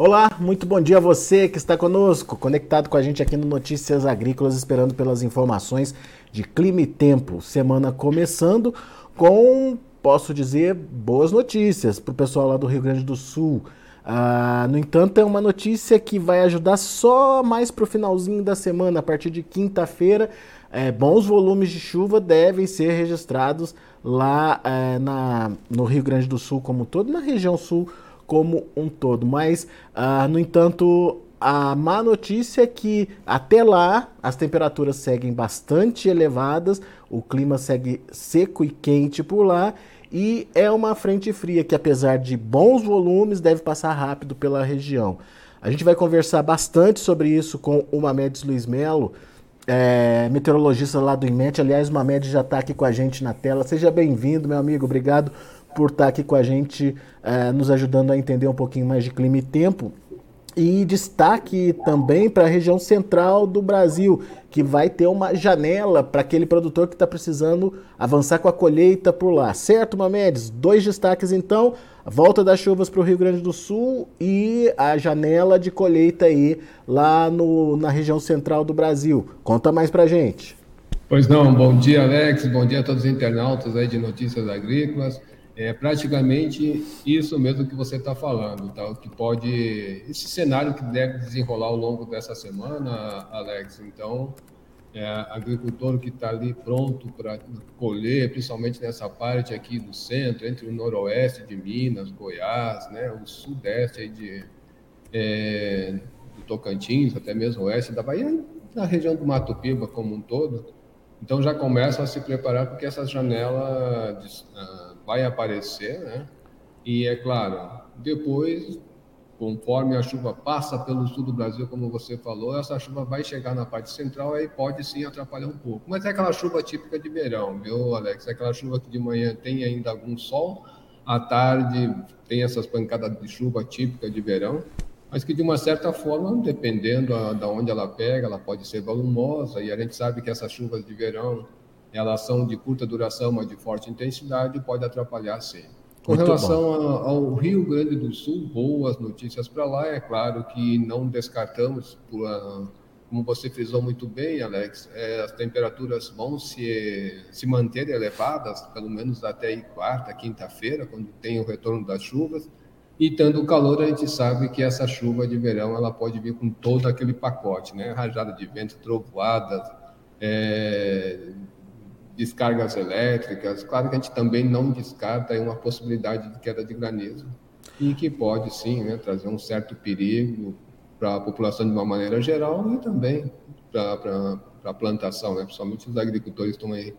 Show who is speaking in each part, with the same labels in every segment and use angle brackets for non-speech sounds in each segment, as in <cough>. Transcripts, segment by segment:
Speaker 1: Olá, muito bom dia a você que está conosco, conectado com a gente aqui no Notícias Agrícolas, esperando pelas informações de clima e tempo. Semana começando com, posso dizer, boas notícias para o pessoal lá do Rio Grande do Sul. Ah, no entanto, é uma notícia que vai ajudar só mais para o finalzinho da semana, a partir de quinta-feira. É, bons volumes de chuva devem ser registrados lá é, na, no Rio Grande do Sul como todo, na região sul como um todo. Mas, uh, no entanto, a má notícia é que até lá as temperaturas seguem bastante elevadas, o clima segue seco e quente por lá e é uma frente fria que, apesar de bons volumes, deve passar rápido pela região. A gente vai conversar bastante sobre isso com o Mamedes Luiz Melo, é, meteorologista lá do IMET. Aliás, o Mamedes já está aqui com a gente na tela. Seja bem-vindo, meu amigo. Obrigado por estar aqui com a gente, uh, nos ajudando a entender um pouquinho mais de clima e tempo. E destaque também para a região central do Brasil, que vai ter uma janela para aquele produtor que está precisando avançar com a colheita por lá. Certo, Mamedes? Dois destaques então: a volta das chuvas para o Rio Grande do Sul e a janela de colheita aí lá no, na região central do Brasil. Conta mais para gente.
Speaker 2: Pois não, bom dia, Alex, bom dia a todos os internautas aí de Notícias Agrícolas. É praticamente isso mesmo que você está falando, tá? que pode esse cenário que deve desenrolar ao longo dessa semana, Alex. Então, é, agricultor que está ali pronto para colher, principalmente nessa parte aqui do centro, entre o noroeste de Minas, Goiás, né, o sudeste de é, do Tocantins, até mesmo oeste da Bahia, na região do Mato Piba como um todo. Então já começam a se preparar porque essa janela de, uh, vai aparecer, né? E é claro, depois, conforme a chuva passa pelo sul do Brasil, como você falou, essa chuva vai chegar na parte central aí pode sim atrapalhar um pouco. Mas é aquela chuva típica de verão, viu, Alex? É aquela chuva que de manhã tem ainda algum sol, à tarde tem essas pancadas de chuva típica de verão, mas que de uma certa forma, dependendo da de onde ela pega, ela pode ser volumosa, e a gente sabe que essas chuvas de verão elas são de curta duração, mas de forte intensidade, pode atrapalhar sim. Com Muito relação a, ao Rio Grande do Sul, boas notícias para lá. É claro que não descartamos, por, como você frisou muito bem, Alex, é, as temperaturas vão se, se manter elevadas, pelo menos até quarta, quinta-feira, quando tem o retorno das chuvas. E tendo calor, a gente sabe que essa chuva de verão ela pode vir com todo aquele pacote, né? Rajada de vento, trovoadas, é, descargas elétricas. Claro que a gente também não descarta uma possibilidade de queda de granizo e que pode sim né, trazer um certo perigo para a população de uma maneira geral e também para a plantação, né? principalmente os agricultores estão aí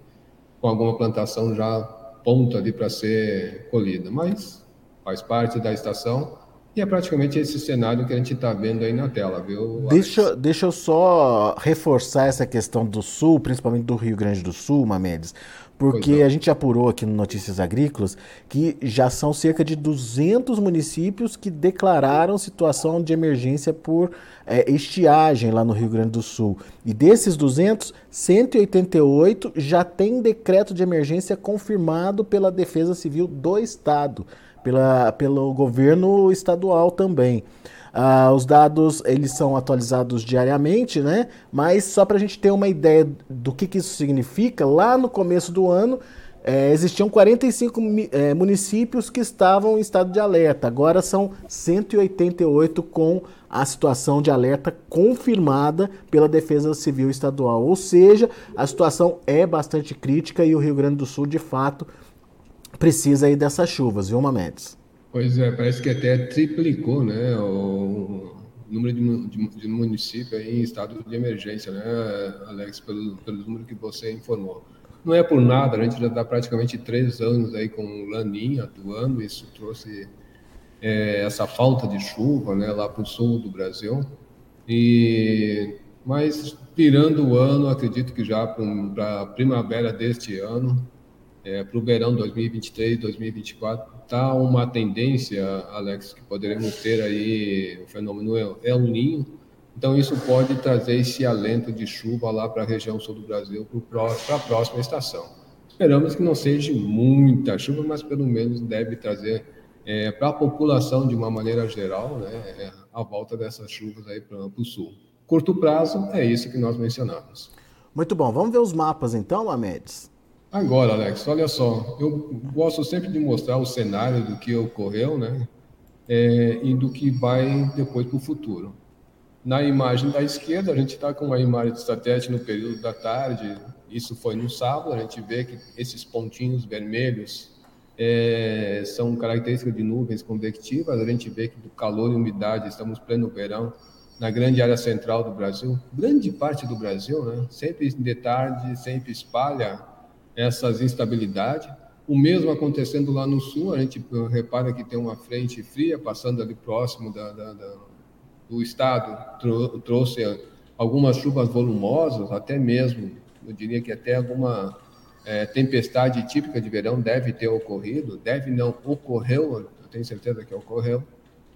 Speaker 2: com alguma plantação já ponta ali para ser colhida, mas faz parte da estação e é praticamente esse cenário que a gente está vendo aí na tela, viu?
Speaker 1: Deixa, deixa eu só reforçar essa questão do Sul, principalmente do Rio Grande do Sul, Mamedes, porque a gente apurou aqui no Notícias Agrícolas que já são cerca de 200 municípios que declararam situação de emergência por é, estiagem lá no Rio Grande do Sul. E desses 200, 188 já tem decreto de emergência confirmado pela Defesa Civil do Estado pela, pelo governo estadual também. Ah, os dados eles são atualizados diariamente, né? Mas só para a gente ter uma ideia do que, que isso significa, lá no começo do ano é, existiam 45 é, municípios que estavam em estado de alerta. Agora são 188 com a situação de alerta confirmada pela Defesa Civil Estadual. Ou seja, a situação é bastante crítica e o Rio Grande do Sul, de fato, precisa aí dessas chuvas, viu, Mamedes?
Speaker 2: Pois é, parece que até triplicou, né, o número de, de, de municípios em estado de emergência, né, Alex, pelo, pelo número que você informou. Não é por nada, a gente já está praticamente três anos aí com o Laninha atuando, isso trouxe é, essa falta de chuva, né, lá para o sul do Brasil, e mas virando o ano, acredito que já para a primavera deste ano, é, para o verão 2023, 2024, está uma tendência, Alex, que poderemos ter aí o fenômeno El Ninho. Então, isso pode trazer esse alento de chuva lá para a região sul do Brasil, para a próxima estação. Esperamos que não seja muita chuva, mas pelo menos deve trazer é, para a população de uma maneira geral, né, é a volta dessas chuvas aí para o sul. Curto prazo é isso que nós mencionamos.
Speaker 1: Muito bom. Vamos ver os mapas então, Amedes?
Speaker 2: Agora, Alex, olha só, eu gosto sempre de mostrar o cenário do que ocorreu, né? É, e do que vai depois para o futuro. Na imagem da esquerda, a gente está com uma imagem de satélite no período da tarde, isso foi no sábado, a gente vê que esses pontinhos vermelhos é, são características de nuvens convectivas, a gente vê que do calor e umidade, estamos pleno verão, na grande área central do Brasil, grande parte do Brasil, né? sempre de tarde, sempre espalha essas instabilidades. O mesmo acontecendo lá no sul, a gente repara que tem uma frente fria passando ali próximo da, da, da, do estado, trou trouxe algumas chuvas volumosas, até mesmo, eu diria que até alguma é, tempestade típica de verão deve ter ocorrido, deve não, ocorreu, eu tenho certeza que ocorreu.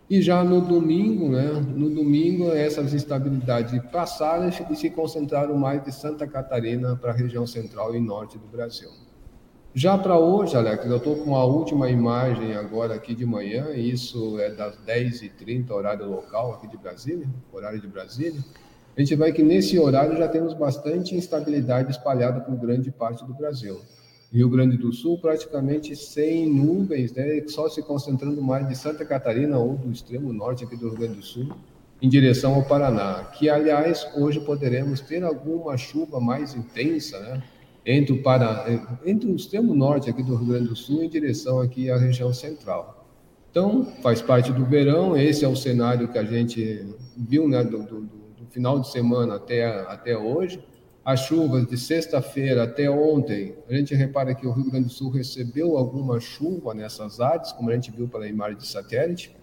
Speaker 2: E já no domingo, né, no domingo, essas instabilidades passaram e se concentraram mais de Santa Catarina para a região central e norte do Brasil. Já para hoje, Alex, eu estou com a última imagem agora aqui de manhã, isso é das 10h30, horário local aqui de Brasília, horário de Brasília. A gente vai que nesse horário já temos bastante instabilidade espalhada por grande parte do Brasil. Rio Grande do Sul, praticamente sem nuvens, né, só se concentrando mais de Santa Catarina ou do extremo norte aqui do Rio Grande do Sul, em direção ao Paraná, que, aliás, hoje poderemos ter alguma chuva mais intensa, né, entre o, Paraná, entre o extremo norte aqui do Rio Grande do Sul em direção aqui à região central. Então, faz parte do verão, esse é o cenário que a gente viu né, do, do, do final de semana até, até hoje, as chuvas de sexta-feira até ontem, a gente repara que o Rio Grande do Sul recebeu alguma chuva nessas áreas, como a gente viu pela imagem de satélite.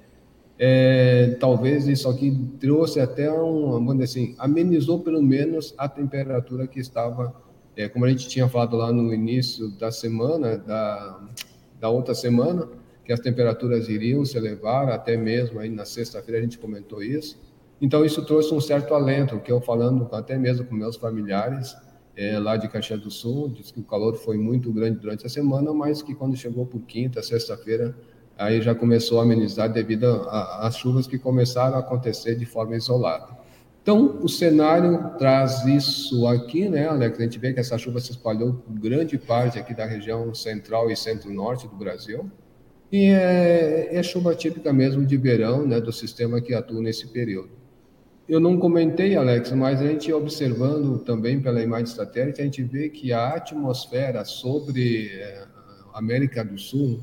Speaker 2: É, talvez isso aqui trouxe até um, vamos dizer assim, amenizou pelo menos a temperatura que estava, é, como a gente tinha falado lá no início da semana, da, da outra semana, que as temperaturas iriam se elevar, até mesmo aí na sexta-feira a gente comentou isso. Então, isso trouxe um certo alento, que eu falando até mesmo com meus familiares é, lá de Caxias do Sul, disse que o calor foi muito grande durante a semana, mas que quando chegou por quinta, sexta-feira, aí já começou a amenizar devido às chuvas que começaram a acontecer de forma isolada. Então, o cenário traz isso aqui, né, Alex? A gente vê que essa chuva se espalhou por grande parte aqui da região central e centro-norte do Brasil. E é, é chuva típica mesmo de verão, né, do sistema que atua nesse período. Eu não comentei, Alex, mas a gente observando também pela imagem satélite, a gente vê que a atmosfera sobre eh, a América do Sul,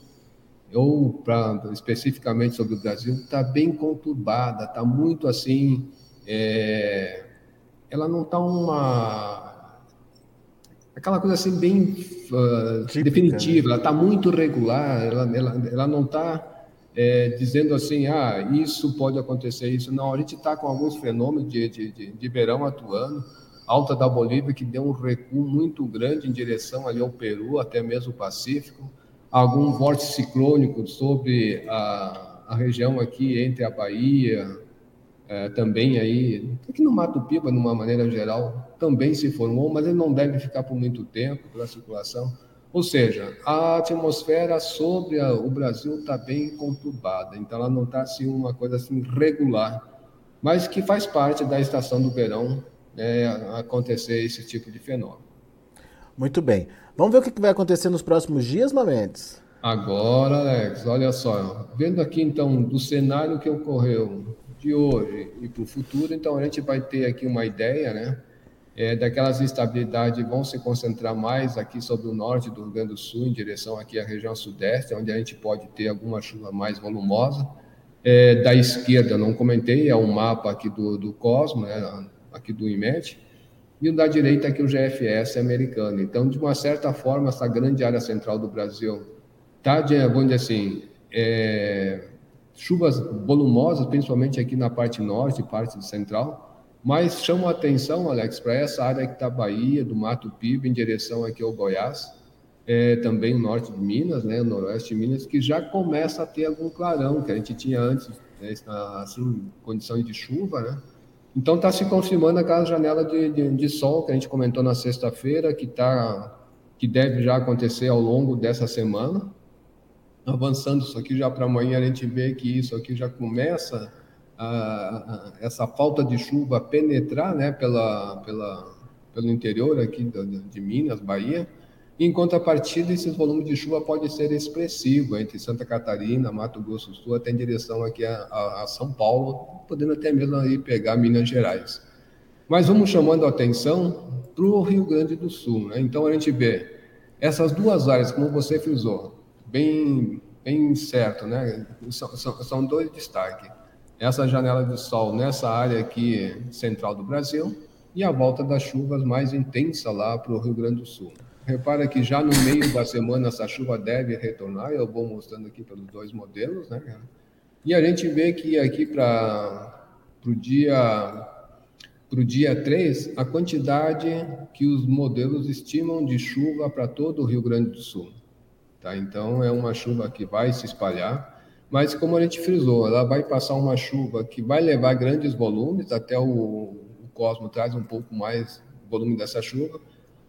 Speaker 2: ou pra, especificamente sobre o Brasil, está bem conturbada, está muito assim. É, ela não está uma. aquela coisa assim bem uh, definitiva, ela está muito regular, ela, ela, ela não está é, dizendo assim, ah, isso pode acontecer, isso. Não, a gente está com alguns fenômenos de, de, de, de, verão atuando. Alta da Bolívia, que deu um recuo muito grande em direção ali ao Peru, até mesmo o Pacífico. Algum vórtice ciclônico sobre a, a região aqui entre a Bahia, é, também aí, aqui no Mato Piba, de uma maneira geral, também se formou, mas ele não deve ficar por muito tempo pela circulação ou seja, a atmosfera sobre a, o Brasil está bem conturbada, então ela não está assim uma coisa assim regular, mas que faz parte da estação do verão né, acontecer esse tipo de fenômeno.
Speaker 1: Muito bem. Vamos ver o que vai acontecer nos próximos dias, Mamedes?
Speaker 2: Agora, Alex, olha só, vendo aqui então do cenário que ocorreu de hoje e para o futuro, então a gente vai ter aqui uma ideia, né? É, daquelas instabilidades vão se concentrar mais aqui sobre o norte do Rio Grande do Sul, em direção aqui à região sudeste, onde a gente pode ter alguma chuva mais volumosa. É, da esquerda, não comentei, é um mapa aqui do, do Cosmo, né, aqui do IMET, e o da direita aqui o GFS americano. Então, de uma certa forma, essa grande área central do Brasil está, vamos dizer assim, é, chuvas volumosas, principalmente aqui na parte norte parte central, mas chama a atenção, Alex, para essa área que está Bahia, do Mato Piba, em direção aqui ao Goiás, é, também o norte de Minas, né, noroeste de Minas, que já começa a ter algum clarão, que a gente tinha antes, né, assim, condições de chuva, né? Então está se confirmando aquela janela de, de, de, sol que a gente comentou na sexta-feira, que, tá, que deve já acontecer ao longo dessa semana. avançando isso aqui já para amanhã, a gente vê que isso aqui já começa a, essa falta de chuva penetrar né, pela, pela, pelo interior aqui de, de Minas, Bahia. Em contrapartida, esses volumes de chuva podem ser expressivos entre Santa Catarina, Mato Grosso do Sul, até em direção aqui a, a, a São Paulo, podendo até mesmo aí pegar Minas Gerais. Mas vamos chamando a atenção para o Rio Grande do Sul. Né? Então a gente vê essas duas áreas, como você frisou, bem, bem certo, né? são, são, são dois destaques. Essa janela de sol nessa área aqui central do Brasil e a volta das chuvas mais intensa lá para o Rio Grande do Sul. Repara que já no meio da semana essa chuva deve retornar, eu vou mostrando aqui pelos dois modelos, né? E a gente vê que aqui para o dia para o dia 3, a quantidade que os modelos estimam de chuva para todo o Rio Grande do Sul. Tá? Então, é uma chuva que vai se espalhar, mas como a gente frisou, ela vai passar uma chuva que vai levar grandes volumes, até o, o Cosmo traz um pouco mais volume dessa chuva,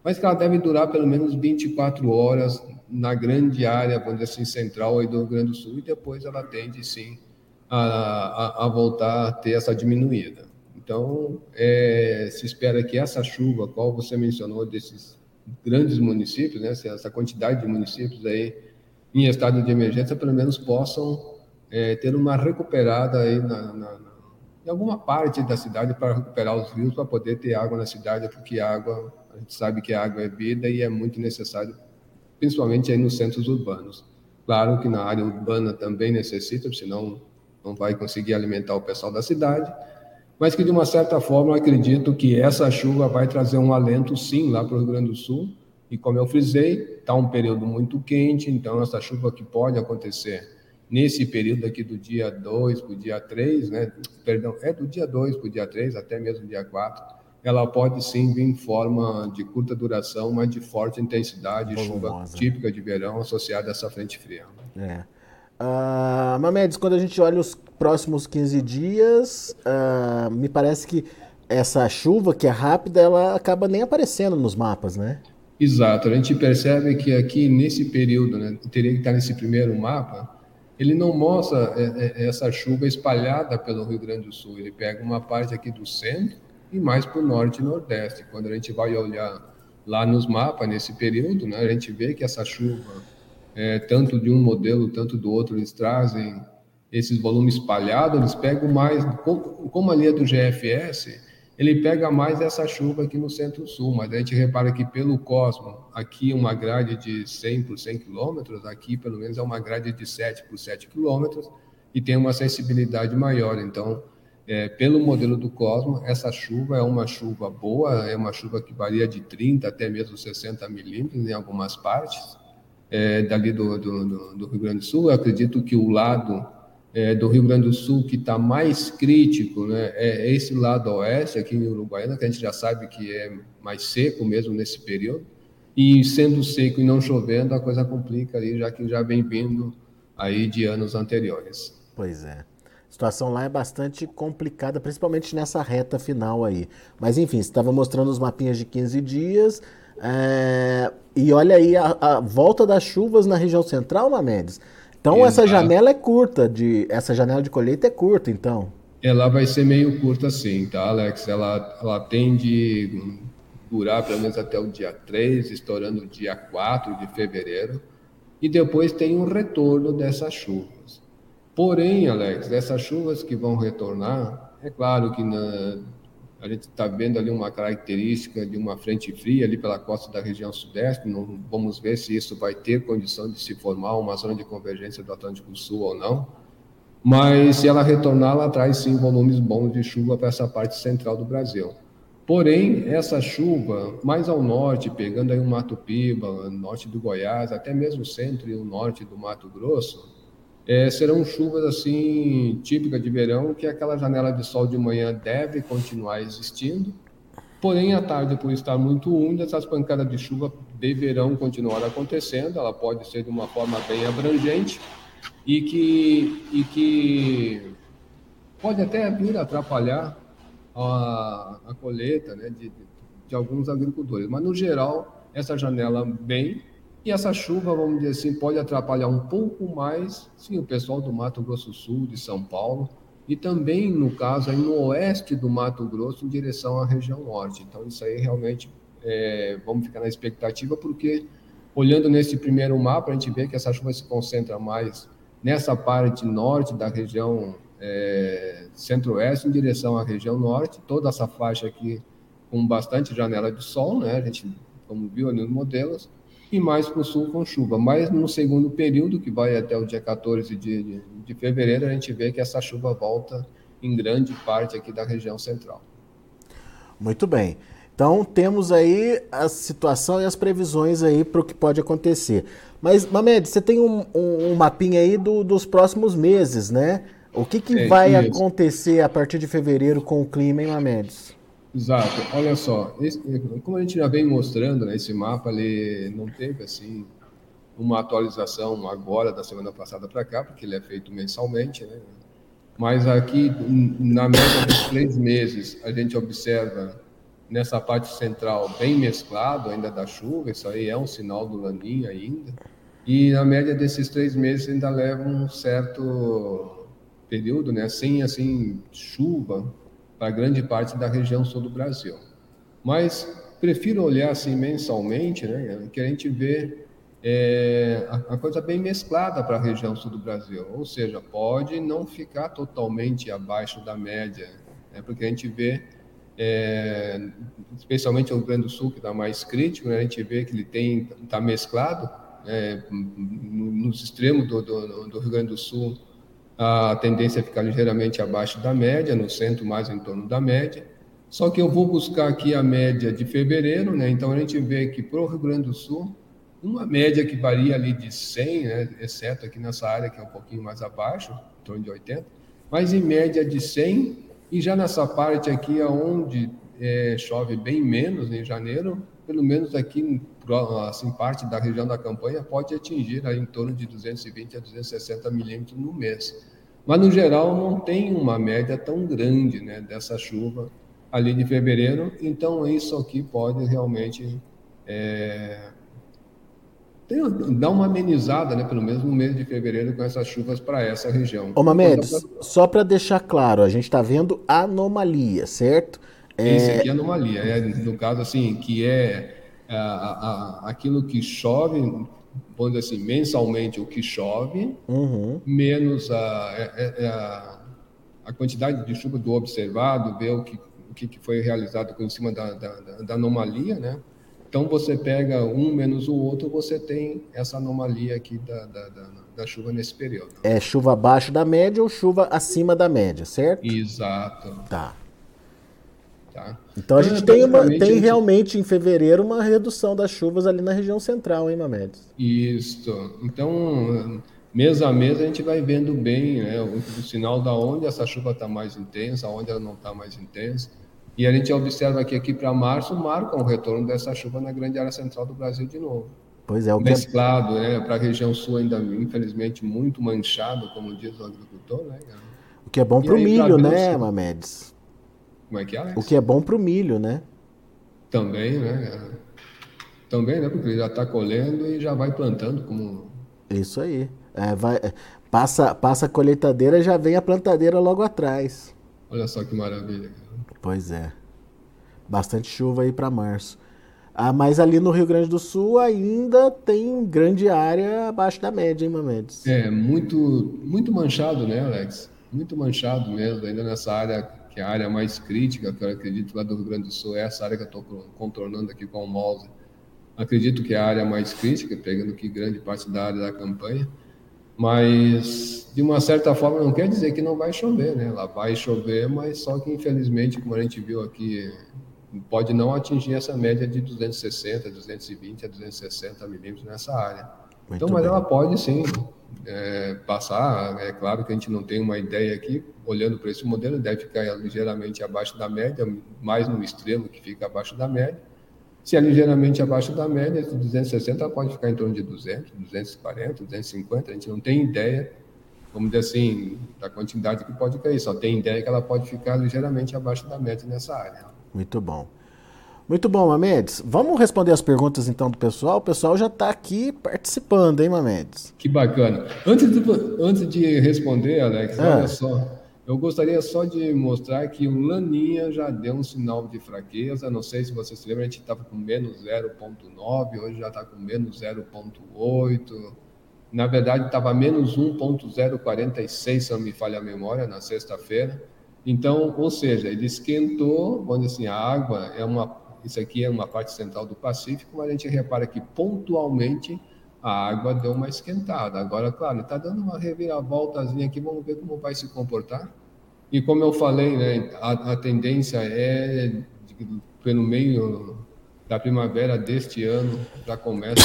Speaker 2: mas que ela deve durar pelo menos 24 horas na grande área, vamos dizer assim, central aí do Rio Grande do Sul, e depois ela tende, sim, a, a, a voltar a ter essa diminuída. Então, é, se espera que essa chuva, qual você mencionou, desses grandes municípios, né, essa quantidade de municípios aí em estado de emergência, pelo menos possam é, ter uma recuperada aí na, na, na, em alguma parte da cidade para recuperar os rios, para poder ter água na cidade, porque água a gente sabe que água é vida e é muito necessário, principalmente aí nos centros urbanos. Claro que na área urbana também necessita, senão não vai conseguir alimentar o pessoal da cidade, mas que de uma certa forma eu acredito que essa chuva vai trazer um alento sim lá para o Rio Grande do Sul. E como eu frisei, está um período muito quente, então essa chuva que pode acontecer nesse período aqui do dia 2 para o dia 3, né? Perdão, é do dia 2 para o dia 3, até mesmo dia 4, ela pode sim vir em forma de curta duração, mas de forte intensidade, Volumosa. chuva típica de verão associada a essa frente fria.
Speaker 1: É. Uh, Mamedes, quando a gente olha os próximos 15 dias, uh, me parece que essa chuva, que é rápida, ela acaba nem aparecendo nos mapas, né?
Speaker 2: Exato, a gente percebe que aqui nesse período, né, teria que estar nesse primeiro mapa, ele não mostra é, é, essa chuva espalhada pelo Rio Grande do Sul, ele pega uma parte aqui do centro, e mais para o norte e nordeste. Quando a gente vai olhar lá nos mapas nesse período, né, a gente vê que essa chuva, é, tanto de um modelo, tanto do outro, eles trazem esses volumes espalhados, eles pegam mais, como a linha do GFS, ele pega mais essa chuva aqui no centro-sul, mas a gente repara que pelo Cosmo, aqui uma grade de 100 por 100 quilômetros, aqui pelo menos é uma grade de 7 por 7 quilômetros, e tem uma sensibilidade maior, então é, pelo modelo do Cosmo, essa chuva é uma chuva boa, é uma chuva que varia de 30 até mesmo 60 milímetros em algumas partes é, dali do, do, do, Rio Grande do Sul. Eu acredito que o lado é, do Rio Grande do Sul que está mais crítico né, é esse lado oeste, aqui em Uruguaiana, que a gente já sabe que é mais seco mesmo nesse período. E sendo seco e não chovendo, a coisa complica ali, já que já vem vindo aí de anos anteriores.
Speaker 1: Pois é. A situação lá é bastante complicada, principalmente nessa reta final aí. Mas enfim, você estava mostrando os mapinhas de 15 dias. É... E olha aí a, a, volta das chuvas na região central, Mamedes. Então Exato. essa janela é curta, de, essa janela de colheita é curta, então.
Speaker 2: Ela vai ser meio curta sim, tá, Alex? Ela, ela tende durar pelo menos até o dia 3, estourando o dia 4 de fevereiro. E depois tem um retorno dessas chuvas. Porém, Alex, essas chuvas que vão retornar, é claro que na, a gente está vendo ali uma característica de uma frente fria ali pela costa da região sudeste. Não, vamos ver se isso vai ter condição de se formar uma zona de convergência do Atlântico Sul ou não. Mas se ela retornar, ela traz sim volumes bons de chuva para essa parte central do Brasil. Porém, essa chuva mais ao norte, pegando aí o Mato Piba, norte do Goiás, até mesmo o centro e o norte do Mato Grosso, é, serão chuvas assim típicas de verão, que aquela janela de sol de manhã deve continuar existindo. Porém, à tarde, por estar muito úmida, essas pancadas de chuva deverão continuar acontecendo. Ela pode ser de uma forma bem abrangente e que, e que pode até vir atrapalhar a, a colheita né, de, de alguns agricultores. Mas, no geral, essa janela vem E essa chuva, vamos dizer assim, pode atrapalhar um pouco mais, sim, o pessoal do Mato Grosso Sul, de São Paulo, e também, no caso, aí no oeste do Mato Grosso, em direção à região norte. Então, isso aí realmente é, vamos ficar na expectativa, porque olhando nesse primeiro mapa, a gente vê que essa chuva se concentra mais nessa parte norte da região é, centro-oeste em direção à região norte, toda essa faixa aqui com bastante janela de sol, né? A gente, como viu ali nos modelos, e mais para o sul com chuva. Mas no segundo período, que vai até o dia 14 de, de, de fevereiro, a gente vê que essa chuva volta em grande parte aqui da região central.
Speaker 1: Muito bem. Então temos aí a situação e as previsões aí para o que pode acontecer. Mas, Mamed, você tem um, um, um mapinha aí do, dos próximos meses, né? O que, que é, vai isso. acontecer a partir de fevereiro com o clima, hein, Mamedes?
Speaker 2: Exato. Olha só, esse, como a gente já vem mostrando, né, esse mapa ele não teve assim uma atualização agora da semana passada para cá, porque ele é feito mensalmente, né? Mas aqui, na média dos três meses, a gente observa nessa parte central bem mesclado ainda da chuva, isso aí é um sinal do laninha ainda. E na média desses três meses ainda leva um certo período, né, sem assim chuva para grande parte da região sul do Brasil. Mas prefiro olhar assim mensalmente, né, que a gente vê é, a, a coisa bem mesclada para a região sul do Brasil, ou seja, pode não ficar totalmente abaixo da média, né, porque a gente vê é, especialmente o Rio Grande do Sul, que está mais crítico, né? a gente vê que ele tem está mesclado, é, nos extremos do, do, do, Rio Grande do Sul, a tendência é ficar ligeiramente abaixo da média, no centro mais em torno da média. Só que eu vou buscar aqui a média de fevereiro, né? então a gente vê que para o Rio Grande do Sul, uma média que varia ali de 100, né? exceto aqui nessa área que é um pouquinho mais abaixo, em torno de 80, mas em média de 100 e já nessa parte aqui, onde é, chove bem menos em janeiro, pelo menos aqui, assim, parte da região da campanha pode atingir aí em torno de 220 a 260 milímetros no mês. Mas, no geral, não tem uma média tão grande né, dessa chuva ali de fevereiro, então isso aqui pode realmente é, uma amenizada, né, pelo menos no mês de fevereiro, com essas chuvas para essa região.
Speaker 1: Ô Mamedes, só para deixar claro, a gente está vendo anomalia, certo?
Speaker 2: É... Isso aqui é anomalia. É, no caso, assim, que é a, a, aquilo que chove, vamos dizer assim, mensalmente o que chove, uhum. menos a, é, é, é a, a, quantidade de chuva do observado, ver o que, o que foi realizado em cima da, da, da anomalia, né? Então, você pega um menos o outro, você tem essa anomalia aqui da, da, da, da, chuva nesse período.
Speaker 1: É chuva abaixo da média ou chuva acima da média, certo?
Speaker 2: Exato.
Speaker 1: Tá. Tá. Então a gente tem, uma, tem realmente em fevereiro uma redução das chuvas ali na região central, hein, Mamedes?
Speaker 2: Isso. Então, mês a mês a gente vai vendo bem né, o, o sinal da onde essa chuva está mais intensa, onde ela não está mais intensa. E a gente observa que aqui para março marca um retorno dessa chuva na grande área central do Brasil de novo.
Speaker 1: Pois é, o
Speaker 2: mesclado, que... né? Para a região sul ainda infelizmente muito manchado, como diz o agricultor, né?
Speaker 1: O que é bom para o milho, né, Mamedes?
Speaker 2: Como é que é? Alex?
Speaker 1: O que é bom para o milho, né?
Speaker 2: Também, né? Também, né? Porque ele já está colhendo e já vai plantando como.
Speaker 1: Isso aí. É, vai, passa, passa a colheitadeira já vem a plantadeira logo atrás.
Speaker 2: Olha só que maravilha.
Speaker 1: Pois é. Bastante chuva aí para março. Ah, mas ali no Rio Grande do Sul ainda tem grande área abaixo da média, hein, Mamedes?
Speaker 2: É, muito, muito manchado, né, Alex? Muito manchado mesmo, ainda nessa área, que é a área mais crítica, que eu acredito lá do Rio Grande do Sul, é essa área que eu estou contornando aqui com o mouse. Acredito que é a área mais crítica, pegando aqui grande parte da área da campanha. Mas, de uma certa forma, não quer dizer que não vai chover, né? Ela vai chover, mas só que, infelizmente, como a gente viu aqui, pode não atingir essa média de 260, 220 a 260 milímetros nessa área. Muito então, mas bem. ela pode sim é, passar. É claro que a gente não tem uma ideia aqui, olhando para esse modelo, deve ficar ligeiramente abaixo da média, mais no extremo que fica abaixo da média. Se é ligeiramente abaixo da média, de 260 pode ficar em torno de 200, 240, 250. A gente não tem ideia, vamos dizer assim, da quantidade que pode cair. Só tem ideia que ela pode ficar ligeiramente abaixo da média nessa área.
Speaker 1: Muito bom. Muito bom, Mamedes. Vamos responder as perguntas então do pessoal. O pessoal já está aqui participando, hein, Mamedes?
Speaker 2: Que bacana. Antes de, antes de responder, Alex, ah. olha só. Eu gostaria só de mostrar que o Laninha já deu um sinal de fraqueza. Não sei se você se lembra, a gente estava com menos 0,9, hoje já está com menos 0,8. Na verdade, estava menos 1,046, se não me falha a memória, na sexta-feira. Então, ou seja, ele esquentou, dizer assim, a água é uma isso aqui é uma parte central do Pacífico, mas a gente repara que pontualmente a água deu uma esquentada. Agora, claro, está dando uma reviravoltazinha aqui, vamos ver como vai se comportar. E como eu falei, né, a, a tendência é, de, pelo meio da primavera deste ano, já começa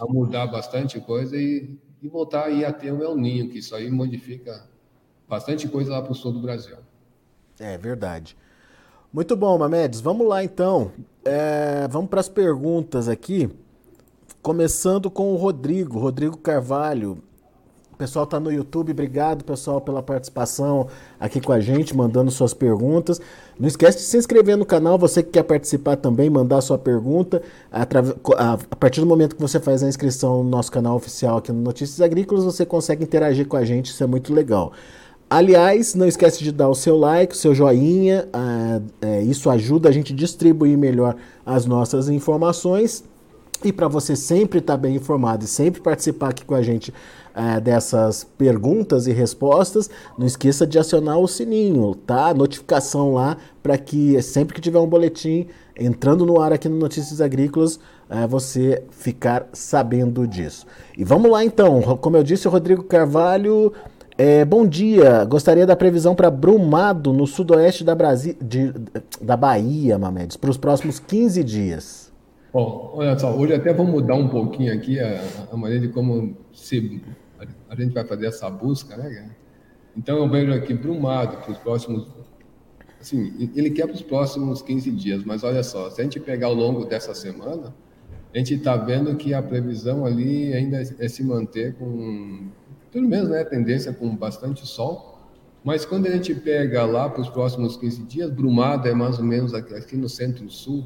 Speaker 2: a mudar bastante coisa e, e voltar aí a ter o El Ninho, que isso aí modifica bastante coisa lá para o sul do Brasil.
Speaker 1: É verdade. Muito bom, Mamedes. Vamos lá então. É, vamos para as perguntas aqui. Começando com o Rodrigo, Rodrigo Carvalho. O pessoal está no YouTube, obrigado pessoal pela participação aqui com a gente, mandando suas perguntas. Não esquece de se inscrever no canal, você que quer participar também, mandar sua pergunta. A partir do momento que você faz a inscrição no nosso canal oficial aqui no Notícias Agrícolas, você consegue interagir com a gente, isso é muito legal. Aliás, não esquece de dar o seu like, o seu joinha, ah, é, isso ajuda a gente a distribuir melhor as nossas informações. E para você sempre estar tá bem informado e sempre participar aqui com a gente é, dessas perguntas e respostas, não esqueça de acionar o sininho, tá? Notificação lá para que sempre que tiver um boletim entrando no ar aqui no Notícias Agrícolas, é, você ficar sabendo disso. E vamos lá então, como eu disse, o Rodrigo Carvalho é, bom dia, gostaria da previsão para Brumado, no sudoeste da, Brasi de, da Bahia, Mamedes, para os próximos 15 dias.
Speaker 2: Bom, olha só, hoje até vou mudar um pouquinho aqui a, a maneira de como se, a, gente vai fazer essa busca, né? Então eu vejo aqui Brumado para os próximos. Assim, ele quer para os próximos 15 dias, mas olha só, se a gente pegar ao longo dessa semana, a gente está vendo que a previsão ali ainda é se manter com pelo menos né, tendência com bastante sol. Mas quando a gente pega lá para os próximos 15 dias, Brumada é mais ou menos aqui no centro-sul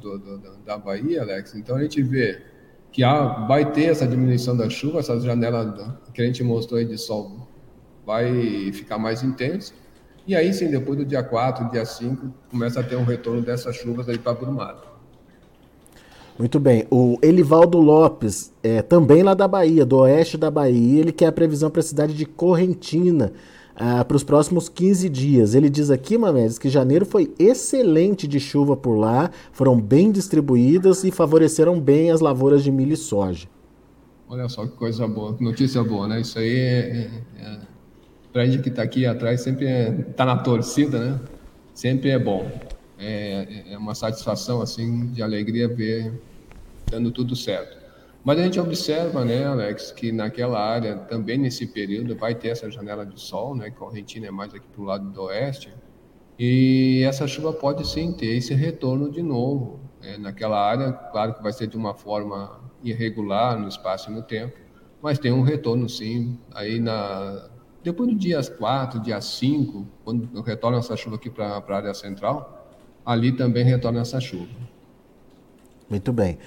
Speaker 2: da Bahia, Alex. Então a gente vê que há, vai ter essa diminuição da chuva, essa janela que a gente mostrou aí de sol vai ficar mais intensa. E aí sim, depois do dia 4, dia 5, começa a ter um retorno dessas chuvas aí para Brumada.
Speaker 1: Muito bem. O Elivaldo Lopes, é, também lá da Bahia, do oeste da Bahia, ele quer a previsão para a cidade de Correntina ah, para os próximos 15 dias. Ele diz aqui, Mamedes, que janeiro foi excelente de chuva por lá, foram bem distribuídas e favoreceram bem as lavouras de milho e soja.
Speaker 2: Olha só que coisa boa, notícia boa, né? Isso aí é, é, é para a gente que está aqui atrás sempre está é, na torcida, né? Sempre é bom. É, é uma satisfação assim de alegria ver dando tudo certo. Mas a gente observa, né, Alex, que naquela área, também nesse período, vai ter essa janela de sol, né, que a Correntina é mais aqui para o lado do oeste, e essa chuva pode sim ter esse retorno de novo. Né, naquela área, claro que vai ser de uma forma irregular no espaço e no tempo, mas tem um retorno sim, aí na... Depois do dia 4, dia 5, quando retorna essa chuva aqui para a área central, ali também retorna essa chuva.
Speaker 1: Muito bem.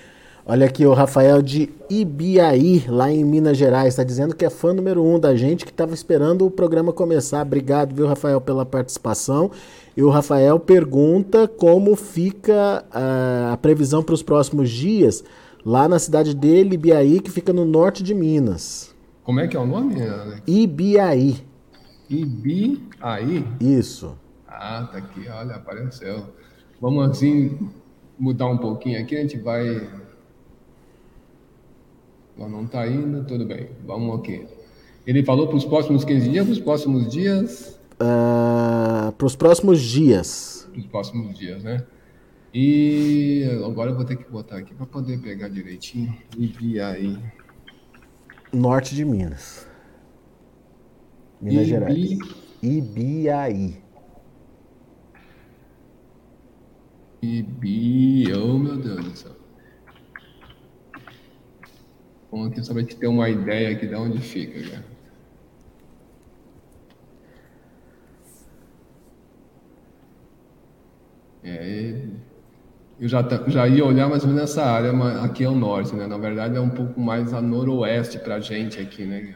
Speaker 1: Olha aqui o Rafael de Ibiaí, lá em Minas Gerais, está dizendo que é fã número um da gente, que estava esperando o programa começar. Obrigado, viu, Rafael, pela participação. E o Rafael pergunta como fica a, a previsão para os próximos dias lá na cidade dele, Ibiaí, que fica no norte de Minas.
Speaker 2: Como é que é o nome, Alex?
Speaker 1: Ibiaí.
Speaker 2: Ibiaí?
Speaker 1: Isso.
Speaker 2: Ah, tá aqui, olha, apareceu. Vamos assim mudar um pouquinho aqui, a gente vai não está indo, tudo bem. Vamos aqui. Ele falou para os próximos 15 dias, para os próximos dias?
Speaker 1: Uh, para os próximos dias.
Speaker 2: Para os próximos dias, né? E agora eu vou ter que botar aqui para poder pegar direitinho. Ibiaí.
Speaker 1: Norte de Minas. Minas Ibi... Gerais. Ibiaí.
Speaker 2: Ibi, oh meu Deus do céu. Aqui só para gente ter uma ideia aqui de onde fica. É, eu já, já ia olhar mais ou menos nessa área, aqui é o norte, né? Na verdade é um pouco mais a noroeste para a gente aqui, né?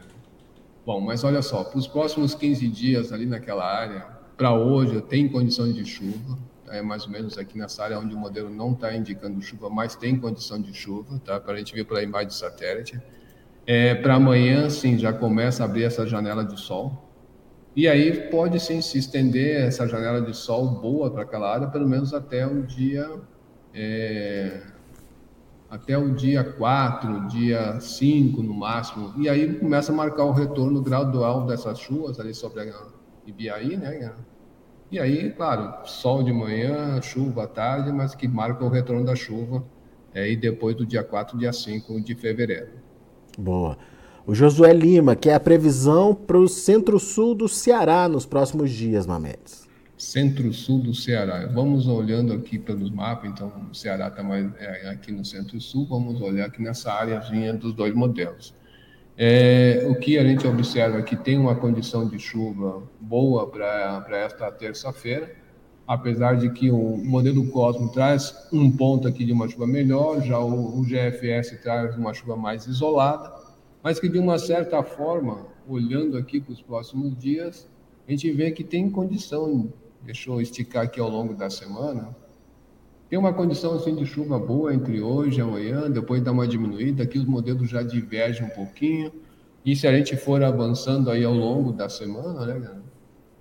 Speaker 2: Bom, mas olha só, para os próximos 15 dias ali naquela área, para hoje tenho condições de chuva, é mais ou menos aqui nessa área onde o modelo não está indicando chuva, mas tem condição de chuva, tá? Para a gente ver pela imagem de satélite. É, para amanhã, sim, já começa a abrir essa janela de sol. E aí pode sim se estender essa janela de sol boa para aquela área, pelo menos até o dia é, até o dia 4, dia 5 no máximo. E aí começa a marcar o retorno gradual dessas chuvas ali sobre a Ibiaí, né? E aí, claro, sol de manhã, chuva à tarde, mas que marca o retorno da chuva é, e depois do dia 4, dia 5 de fevereiro.
Speaker 1: Boa. O Josué Lima, que é a previsão para o centro-sul do Ceará nos próximos dias, Mamedes.
Speaker 2: Centro-sul do Ceará. Vamos olhando aqui pelos mapas, então o Ceará está mais é, aqui no centro-sul, vamos olhar aqui nessa áreazinha dos dois modelos. É, o que a gente observa é que tem uma condição de chuva boa para esta terça-feira, apesar de que o modelo Cosmo traz um ponto aqui de uma chuva melhor, já o, o GFS traz uma chuva mais isolada, mas que de uma certa forma, olhando aqui para os próximos dias, a gente vê que tem condição, deixa eu esticar aqui ao longo da semana, tem uma condição assim de chuva boa entre hoje e amanhã, depois dá uma diminuída, aqui os modelos já divergem um pouquinho. E se a gente for avançando aí ao longo da semana, né,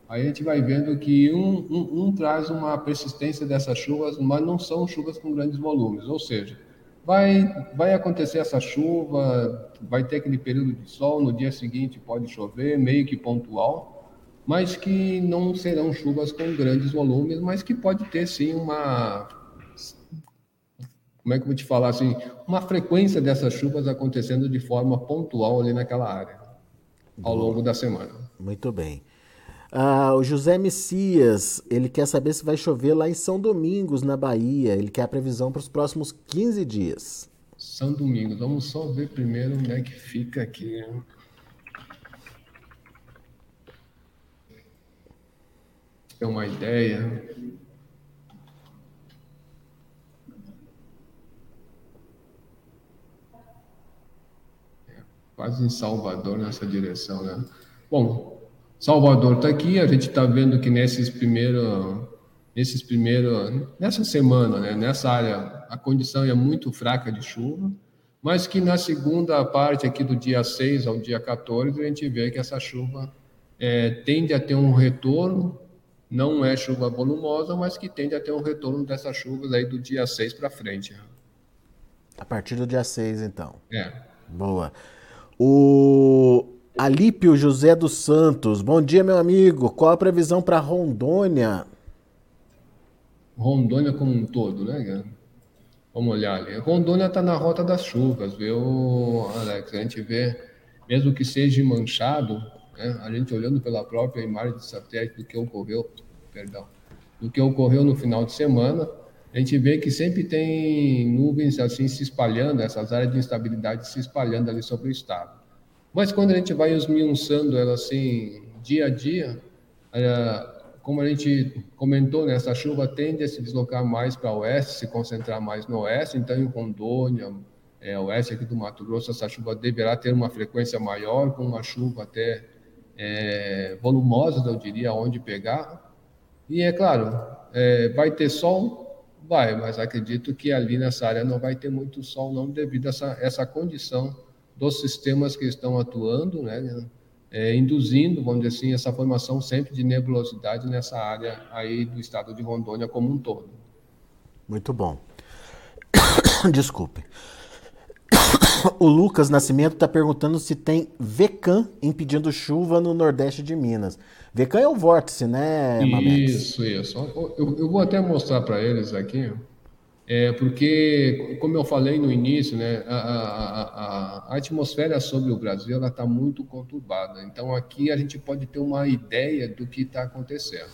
Speaker 2: aí a gente vai vendo que um, um, um, traz uma persistência dessas chuvas, mas não são chuvas com grandes volumes. Ou seja, vai, vai acontecer essa chuva, vai ter aquele período de sol, no dia seguinte pode chover, meio que pontual, mas que não serão chuvas com grandes volumes, mas que pode ter sim uma como é que eu vou te falar assim, uma frequência dessas chuvas acontecendo de forma pontual ali naquela área, ao longo da semana.
Speaker 1: Muito bem. Ah, o José Messias, ele quer saber se vai chover lá em São Domingos, na Bahia. Ele quer a previsão para os próximos 15 dias.
Speaker 2: São Domingos, vamos só ver primeiro onde é que fica aqui. Ter uma ideia. Quase em Salvador nessa direção, né? Bom, Salvador está aqui, a gente está vendo que nesses primeiros, nesses primeiros, nessa semana, né, nessa área, a condição é muito fraca de chuva, mas que na segunda parte aqui do dia 6 ao dia 14, a gente vê que essa chuva é, tende a ter um retorno, não é chuva volumosa, mas que tende a ter um retorno dessas chuvas aí do dia 6 para frente.
Speaker 1: A partir do dia 6, então.
Speaker 2: É.
Speaker 1: Boa. O Alípio José dos Santos. Bom dia, meu amigo. Qual a previsão para Rondônia?
Speaker 2: Rondônia como um todo, né, Vamos olhar ali. Rondônia está na rota das chuvas, viu, Alex? A gente vê, mesmo que seja manchado, né, a gente olhando pela própria imagem de satélite do que ocorreu, perdão, do que ocorreu no final de semana, a gente vê que sempre tem nuvens assim se espalhando, essas áreas de instabilidade se espalhando ali sobre o estado. Mas quando a gente vai esmiuçando ela assim, dia a dia, como a gente comentou, né, essa chuva tende a se deslocar mais para o oeste, se concentrar mais no oeste, então em Rondônia, é, oeste aqui do Mato Grosso, essa chuva deverá ter uma frequência maior, com uma chuva até é, volumosa, eu diria, onde pegar. E é claro, é, vai ter sol, Vai, mas acredito que ali nessa área não vai ter muito sol, não, devido a essa, essa condição dos sistemas que estão atuando, né, é, induzindo, vamos dizer assim, essa formação sempre de nebulosidade nessa área aí do estado de Rondônia como um todo.
Speaker 1: Muito bom. <coughs> Desculpe. <coughs> O Lucas Nascimento está perguntando se tem VECAM impedindo chuva no nordeste de Minas. VECAM é o vórtice, né,
Speaker 2: Mamex? Isso, isso. Eu, eu vou até mostrar para eles aqui, é, porque, como eu falei no início, né, a, a, a, a atmosfera sobre o Brasil está muito conturbada. Então, aqui a gente pode ter uma ideia do que está acontecendo.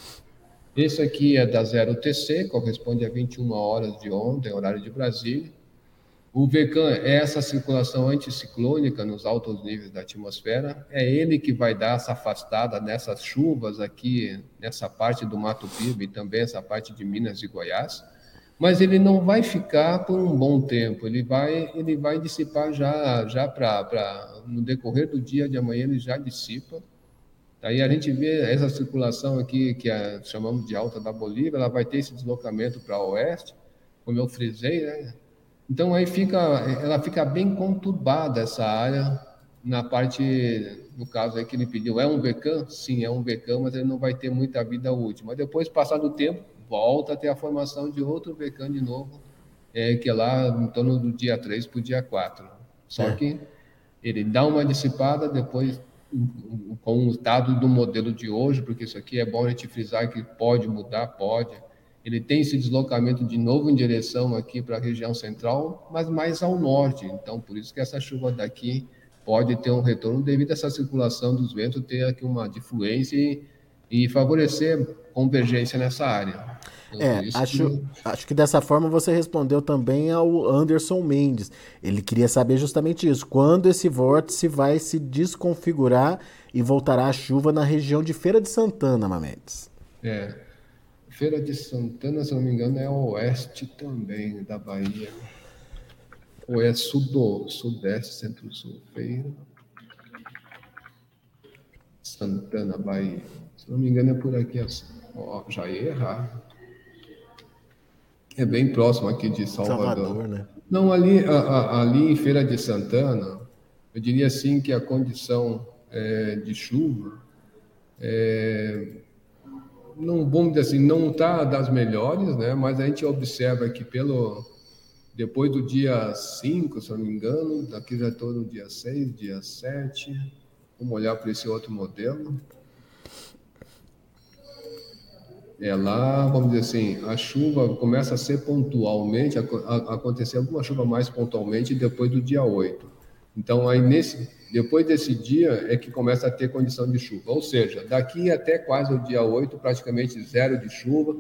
Speaker 2: Esse aqui é da 0TC, corresponde a 21 horas de ontem, horário de Brasília. O VECAM é essa circulação anticiclônica nos altos níveis da atmosfera, é ele que vai dar essa afastada nessas chuvas aqui, nessa parte do Mato Piba e também essa parte de Minas e Goiás. mas ele não vai ficar por um bom tempo, ele vai, ele vai dissipar já, já para no decorrer do dia de amanhã ele já dissipa. Aí a gente vê essa circulação aqui que a, chamamos de alta da Bolívia, ela vai ter esse deslocamento para oeste, como eu frisei, né? Então aí fica, ela fica bem conturbada essa área na parte, no caso aí que ele pediu, é um becão? Sim, é um becão, mas ele não vai ter muita vida útil. Mas depois, passado o tempo, volta a ter a formação de outro becão de novo, é, que é lá em torno do dia 3 para o dia 4. Só é. que ele dá uma dissipada, depois com os dados do modelo de hoje, porque isso aqui é bom a gente frisar que pode mudar, pode. Ele tem esse deslocamento de novo em direção aqui para a região central, mas mais ao norte. Então, por isso que essa chuva daqui pode ter um retorno devido a essa circulação dos ventos ter aqui uma difluência e, e favorecer convergência nessa área.
Speaker 1: Então, é, acho, que... acho que dessa forma você respondeu também ao Anderson Mendes. Ele queria saber justamente isso. Quando esse vórtice vai se desconfigurar e voltará a chuva na região de Feira de Santana, Mamedes?
Speaker 2: É. Feira de Santana, se não me engano, é oeste também da Bahia ou é sudo, sudeste, centro-sul? Feira. Santana, Bahia. Se não me engano, é por aqui. Assim. Oh, já ia errar. É bem próximo aqui de Salvador. Salvador né? Não, ali, a, a, ali em Feira de Santana, eu diria assim que a condição é, de chuva, é, não vamos dizer assim, não está das melhores, né? mas a gente observa que pelo, depois do dia 5, se não me engano, daqui já estou no dia 6, dia 7. Vamos olhar para esse outro modelo. É lá, vamos dizer assim, a chuva começa a ser pontualmente, a, a, acontecer alguma chuva mais pontualmente depois do dia 8. Então, aí nesse, depois desse dia é que começa a ter condição de chuva. Ou seja, daqui até quase o dia 8, praticamente zero de chuva,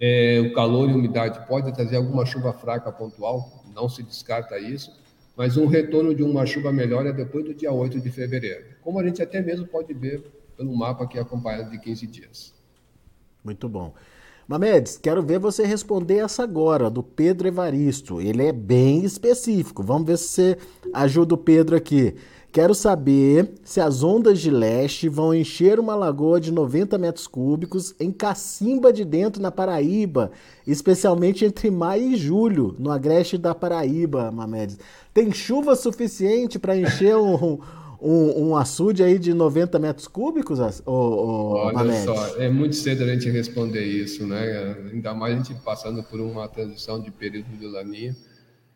Speaker 2: é, o calor e a umidade pode trazer alguma chuva fraca pontual, não se descarta isso, mas um retorno de uma chuva melhor é depois do dia 8 de fevereiro, como a gente até mesmo pode ver pelo mapa que é acompanhado de 15 dias.
Speaker 1: Muito bom. Mamedes, quero ver você responder essa agora, do Pedro Evaristo. Ele é bem específico. Vamos ver se você ajuda o Pedro aqui. Quero saber se as ondas de leste vão encher uma lagoa de 90 metros cúbicos em Cacimba de Dentro, na Paraíba, especialmente entre maio e julho, no agreste da Paraíba, Mamedes. Tem chuva suficiente para encher um, um, um, açude aí de 90 metros cúbicos, ô, ô,
Speaker 2: Olha Mamedes? só, é muito cedo a gente responder isso, né? Ainda mais a gente passando por uma transição de período de laninha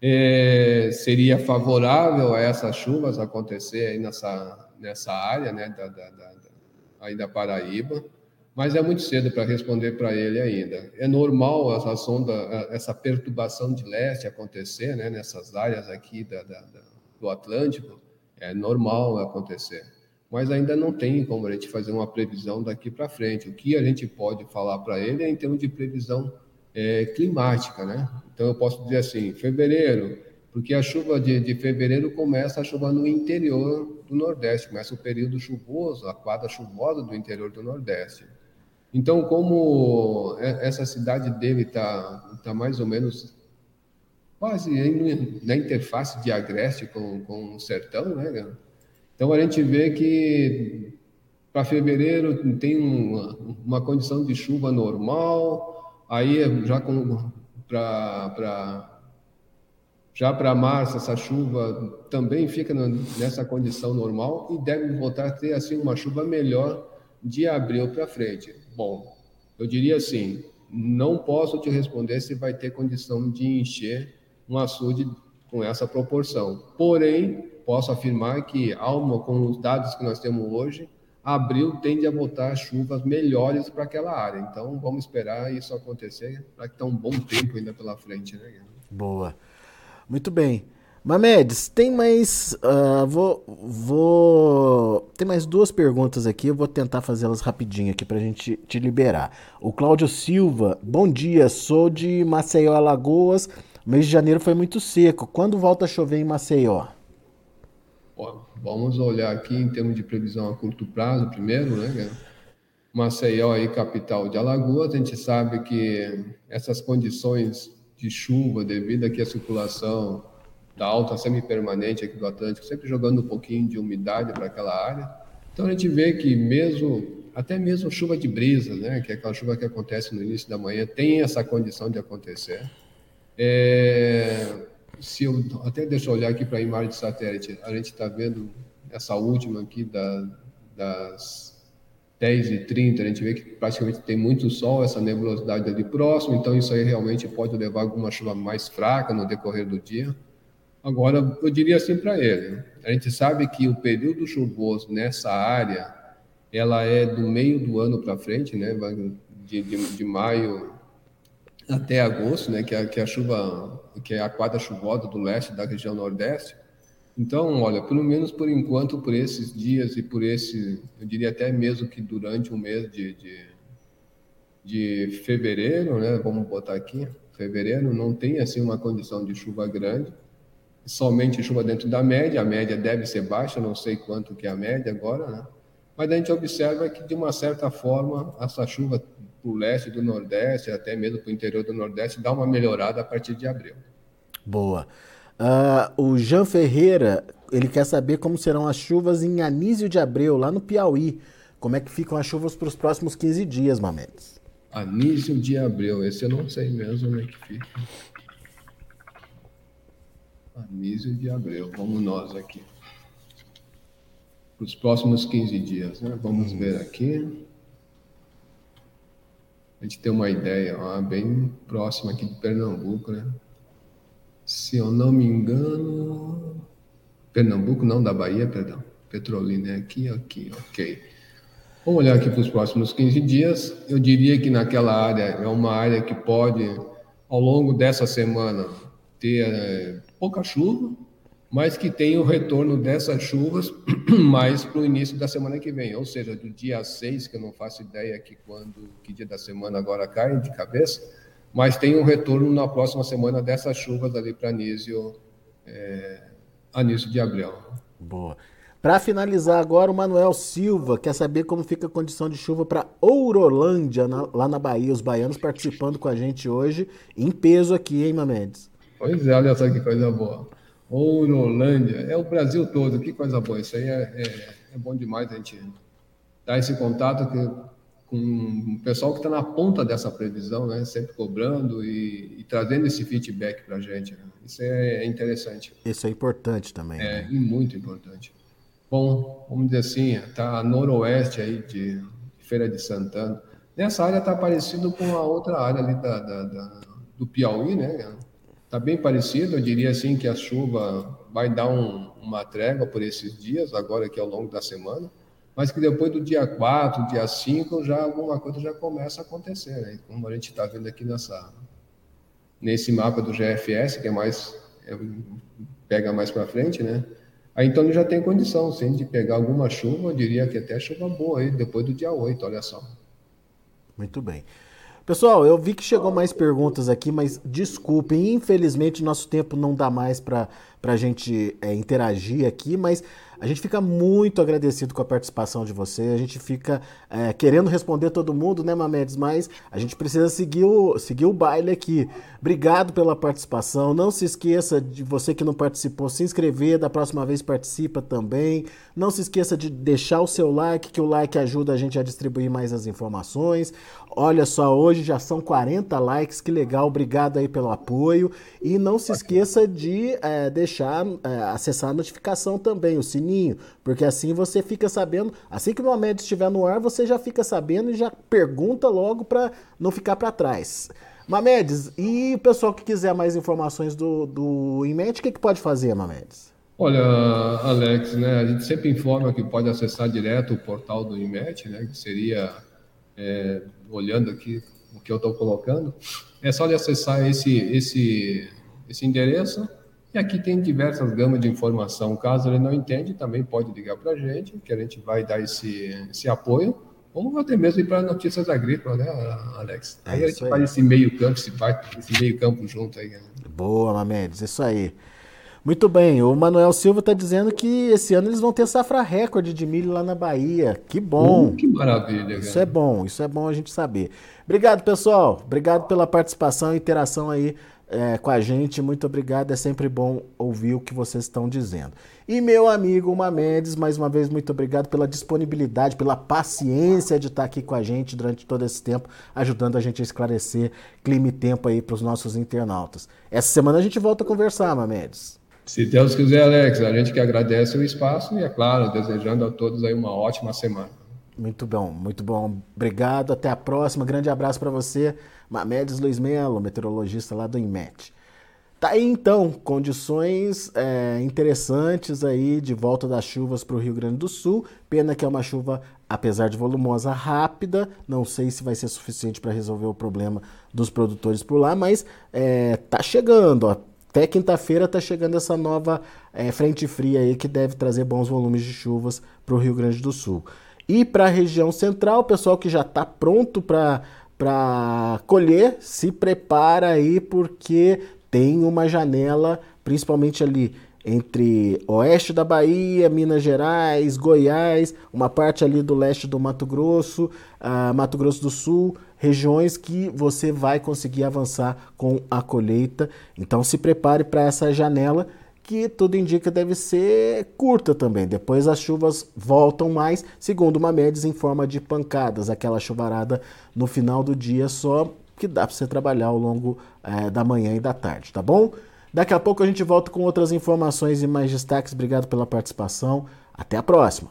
Speaker 2: é, seria favorável a essas chuvas acontecer aí nessa, nessa área né, da, da, da, aí da Paraíba, mas é muito cedo para responder para ele ainda. É normal essa sonda, essa perturbação de leste acontecer né, nessas áreas aqui da, do Atlântico, é normal acontecer, mas ainda não tem como a gente fazer uma previsão daqui para frente. O que a gente pode falar para ele é em termos de previsão é, climática, né? Então eu posso dizer assim, fevereiro, porque a chuva de, de fevereiro começa a chuva no interior do Nordeste, começa o período chuvoso, a quadra chuvosa do interior do Nordeste. Então, como essa cidade dele está tá mais ou menos quase na interface de Agreste com, com o sertão, né? Então a gente vê que para fevereiro tem uma, uma condição de chuva normal, Aí já para já para março essa chuva também fica nessa condição normal e deve voltar a ter assim uma chuva melhor de abril para frente. Bom, eu diria assim, não posso te responder se vai ter condição de encher um açude com essa proporção. Porém, posso afirmar que, alma, com os dados que nós temos hoje, abril tende a voltar chuvas melhores para aquela área. Então, vamos esperar isso acontecer para que tenha um bom tempo ainda pela frente. Né?
Speaker 1: Boa. Muito bem. Mamedes, tem mais. Uh, vou, vou. Tem mais duas perguntas aqui. Eu vou tentar fazê-las rapidinho aqui para a gente te liberar. O Cláudio Silva, bom dia. Sou de Maceió, Alagoas. O mês de janeiro foi muito seco. Quando volta a chover em Maceió?
Speaker 2: Vamos olhar aqui em termos de previsão a curto prazo primeiro, né? Maceió aí, capital de Alagoas, a gente sabe que essas condições de chuva devido aqui à circulação da alta semipermanente aqui do Atlântico, sempre jogando um pouquinho de umidade para aquela área. Então a gente vê que mesmo até mesmo chuva de brisa, né, que é aquela chuva que acontece no início da manhã, tem essa condição de acontecer. É, se eu até deixa eu olhar aqui para a imagem de satélite, a gente está vendo essa última aqui da, das 10h30, a gente vê que praticamente tem muito sol, essa nebulosidade ali próximo, então isso aí realmente pode levar alguma chuva mais fraca no decorrer do dia. Agora, eu diria assim para ele, a gente sabe que o período chuvoso nessa área ela é do meio do ano para frente, né? De, de, de, maio até agosto, né? Que é, que é a chuva, que é a quadra chuvosa do leste da região nordeste. Então, olha, pelo menos por enquanto, por esses dias e por esse, eu diria até mesmo que durante o mês de, de, de fevereiro, né? Vamos botar aqui, fevereiro não tem assim uma condição de chuva grande somente chuva dentro da média, a média deve ser baixa, não sei quanto que é a média agora, né? mas a gente observa que, de uma certa forma, essa chuva para o leste do Nordeste, até mesmo para o interior do Nordeste, dá uma melhorada a partir de abril.
Speaker 1: Boa. Uh, o Jean Ferreira, ele quer saber como serão as chuvas em Anísio de Abreu, lá no Piauí. Como é que ficam as chuvas para os próximos 15 dias, Mamedes?
Speaker 2: Anísio de Abreu, esse eu não sei mesmo como é que fica. Anísio de Abreu, vamos nós aqui para os próximos 15 dias. Né? Vamos uhum. ver aqui. A gente tem uma ideia, ó, bem próxima aqui de Pernambuco, né? Se eu não me engano. Pernambuco, não, da Bahia, perdão. Petrolina é aqui, aqui, ok. Vamos olhar aqui para os próximos 15 dias. Eu diria que naquela área é uma área que pode, ao longo dessa semana, ter é, pouca chuva, mas que tem o retorno dessas chuvas <clears throat> mais para o início da semana que vem, ou seja, do dia 6, que eu não faço ideia que quando, que dia da semana agora cai de cabeça, mas tem um retorno na próxima semana dessas chuvas ali para Anísio, é, Anísio de Abril.
Speaker 1: Boa. Para finalizar agora, o Manuel Silva quer saber como fica a condição de chuva para Ourolândia, na, lá na Bahia. Os baianos participando com a gente hoje, em peso aqui, hein, Mamedes?
Speaker 2: Pois é, olha só que coisa boa. Ourolândia, é o Brasil todo, que coisa boa. Isso aí é, é, é bom demais a gente dar esse contato que, com o pessoal que está na ponta dessa previsão, né? sempre cobrando e, e trazendo esse feedback para a gente. Né? Isso é, é, interessante.
Speaker 1: Isso é importante também.
Speaker 2: É, né? muito importante. Bom, vamos dizer assim, está noroeste aí de Feira de Santana. Nessa área está parecido com a outra área ali da, da, da do Piauí, né? Está bem parecido, eu diria assim que a chuva vai dar um, uma trégua por esses dias, agora aqui ao longo da semana, mas que depois do dia 4, dia 5, já alguma coisa já começa a acontecer, né? Como a gente está vendo aqui nessa, nesse mapa do GFS, que é mais, é, pega mais para frente, né? Aí então ele já tem condição, sim, de pegar alguma chuva, eu diria que até chuva boa aí, depois do dia 8, olha só.
Speaker 1: Muito bem. Pessoal, eu vi que chegou mais perguntas aqui, mas desculpem, infelizmente nosso tempo não dá mais para a gente é, interagir aqui, mas a gente fica muito agradecido com a participação de você. A gente fica é, querendo responder todo mundo, né, Mamedes? Mas a gente precisa seguir o, seguir o baile aqui. Obrigado pela participação. Não se esqueça de você que não participou, se inscrever. Da próxima vez participa também. Não se esqueça de deixar o seu like, que o like ajuda a gente a distribuir mais as informações. Olha só, hoje já são 40 likes, que legal. Obrigado aí pelo apoio. E não se esqueça de é, deixar, é, acessar a notificação também, o sininho sininho, porque assim você fica sabendo, assim que o Mohamed estiver no ar, você já fica sabendo e já pergunta logo para não ficar para trás. Mamedes, e o pessoal que quiser mais informações do, do IMET, o que, que pode fazer, Mamedes?
Speaker 2: Olha, Alex, né, a gente sempre informa que pode acessar direto o portal do IMET, né, que seria, é, olhando aqui o que eu estou colocando, é só de acessar esse, esse, esse endereço e aqui tem diversas gamas de informação. Caso ele não entende, também pode ligar para a gente, que a gente vai dar esse, esse apoio. Ou até mesmo ir para notícias agrícolas, né, Alex? É aí a gente aí. faz esse meio campo, esse, esse meio campo junto aí. Né?
Speaker 1: Boa, Mamedes, isso aí. Muito bem, o Manuel Silva está dizendo que esse ano eles vão ter safra recorde de milho lá na Bahia. Que bom.
Speaker 2: Uh, que maravilha.
Speaker 1: Isso cara. é bom, isso é bom a gente saber. Obrigado, pessoal. Obrigado pela participação e interação aí é, com a gente. Muito obrigado. É sempre bom ouvir o que vocês estão dizendo. E meu amigo Mamedes, mais uma vez, muito obrigado pela disponibilidade, pela paciência de estar aqui com a gente durante todo esse tempo, ajudando a gente a esclarecer clima e tempo aí para os nossos internautas. Essa semana a gente volta a conversar, Mamedes.
Speaker 2: Se Deus quiser, Alex, a gente que agradece o espaço e, é claro, desejando a todos aí uma ótima semana.
Speaker 1: Muito bom, muito bom. Obrigado, até a próxima. Grande abraço para você, Mamedes Luiz Melo, meteorologista lá do IMET. Tá aí então, condições é, interessantes aí de volta das chuvas para o Rio Grande do Sul. Pena que é uma chuva, apesar de volumosa, rápida. Não sei se vai ser suficiente para resolver o problema dos produtores por lá, mas é, tá chegando. Ó. Até quinta-feira tá chegando essa nova é, frente fria aí que deve trazer bons volumes de chuvas para o Rio Grande do Sul. E para a região central, o pessoal que já está pronto para colher, se prepara aí porque tem uma janela, principalmente ali entre oeste da Bahia, Minas Gerais, Goiás, uma parte ali do leste do Mato Grosso, uh, Mato Grosso do Sul, regiões que você vai conseguir avançar com a colheita. Então se prepare para essa janela que tudo indica deve ser curta também. Depois as chuvas voltam mais, segundo uma média em forma de pancadas, aquela chuvarada no final do dia só que dá para você trabalhar ao longo é, da manhã e da tarde, tá bom? Daqui a pouco a gente volta com outras informações e mais destaques. Obrigado pela participação. Até a próxima.